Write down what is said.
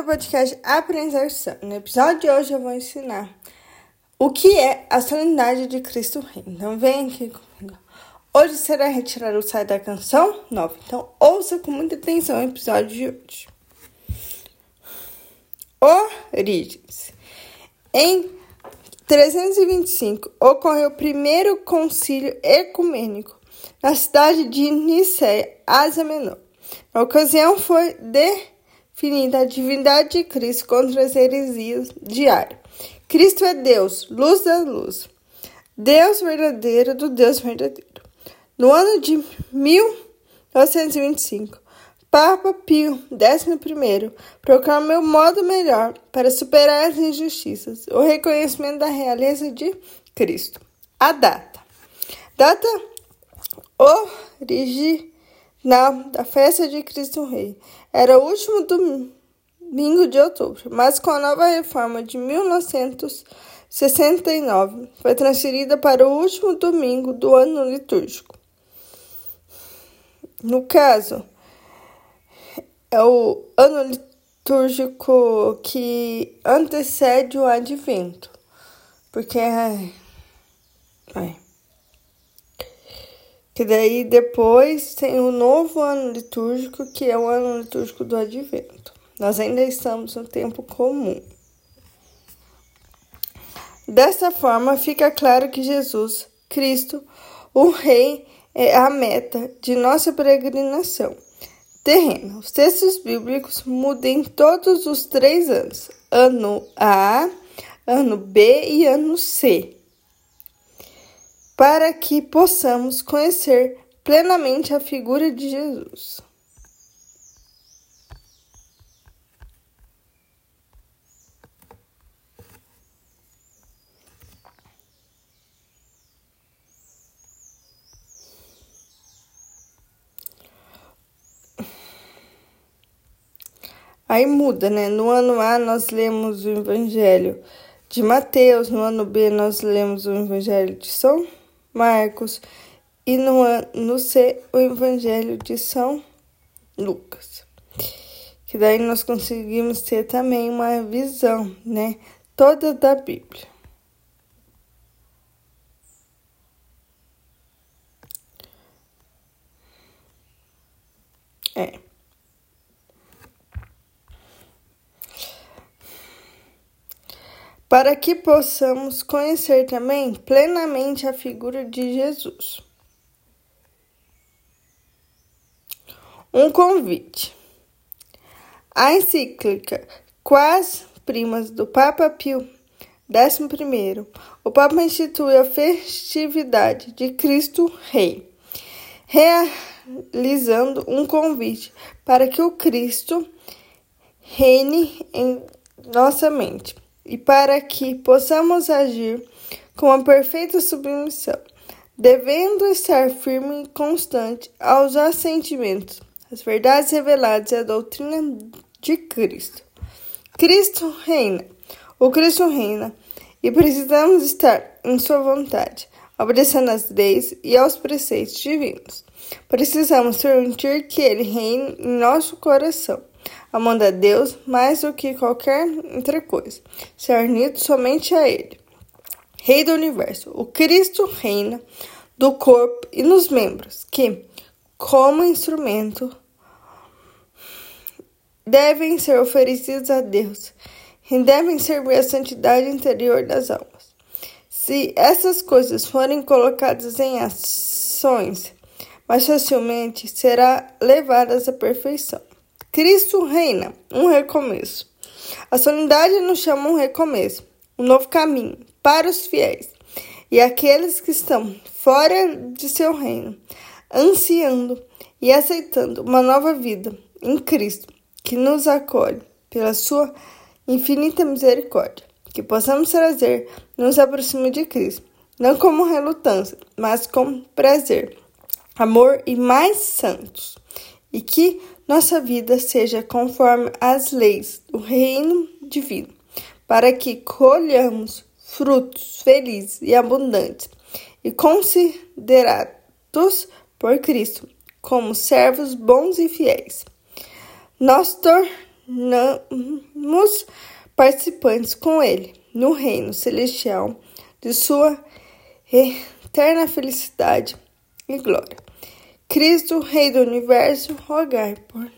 ao podcast Aprendizagem. No episódio de hoje eu vou ensinar o que é a solenidade de Cristo Rei. Então vem aqui comigo. Hoje será retirar o sai da canção nova. Então ouça com muita atenção o episódio de hoje. Origens. Em 325 ocorreu o primeiro concílio ecumênico na cidade de Nicéia, Ásia Menor. Na ocasião foi definida a divindade de Cristo contra as heresias diárias. Cristo é Deus, luz da luz, Deus verdadeiro do Deus verdadeiro. No ano de 1925, Papa Pio XI proclamou o modo melhor para superar as injustiças, o reconhecimento da realeza de Cristo. A data. Data original da festa de Cristo Rei era o último domingo de outubro, mas com a nova reforma de 1969 foi transferida para o último domingo do ano litúrgico. No caso, é o ano litúrgico que antecede o advento, porque é, é que daí depois tem o novo ano litúrgico, que é o ano litúrgico do advento. Nós ainda estamos no tempo comum. Dessa forma, fica claro que Jesus, Cristo, o Rei, é a meta de nossa peregrinação terrena. Os textos bíblicos mudam todos os três anos: ano A, ano B e ano C para que possamos conhecer plenamente a figura de Jesus. Aí muda, né? No ano A nós lemos o Evangelho de Mateus, no ano B nós lemos o Evangelho de São Marcos e no, no C o Evangelho de São Lucas. Que daí nós conseguimos ter também uma visão, né, toda da Bíblia. É. para que possamos conhecer também plenamente a figura de Jesus. Um convite. A encíclica Quais Primas do Papa Pio XI, o Papa institui a festividade de Cristo Rei, realizando um convite para que o Cristo reine em nossa mente e para que possamos agir com a perfeita submissão, devendo estar firme e constante aos assentimentos, às verdades reveladas e à doutrina de Cristo. Cristo reina, o Cristo reina, e precisamos estar em Sua vontade, obedecendo às leis e aos preceitos divinos. Precisamos permitir que Ele reine em nosso coração amando a Deus mais do que qualquer outra coisa, ser unido somente a Ele. Rei do universo, o Cristo reina do corpo e nos membros, que, como instrumento, devem ser oferecidos a Deus e devem servir a santidade interior das almas. Se essas coisas forem colocadas em ações, mais facilmente será levadas à perfeição. Cristo reina, um recomeço. A solenidade nos chama um recomeço, um novo caminho para os fiéis e aqueles que estão fora de seu reino, ansiando e aceitando uma nova vida em Cristo, que nos acolhe pela sua infinita misericórdia. Que possamos trazer, nos aproximar de Cristo, não como relutância, mas com prazer, amor e mais santos. E que nossa vida seja conforme as leis do reino divino, para que colhamos frutos felizes e abundantes e considerados por Cristo como servos bons e fiéis. Nós tornamos participantes com Ele no reino celestial de Sua eterna felicidade e glória. Cristo, Rei do Universo, rogai por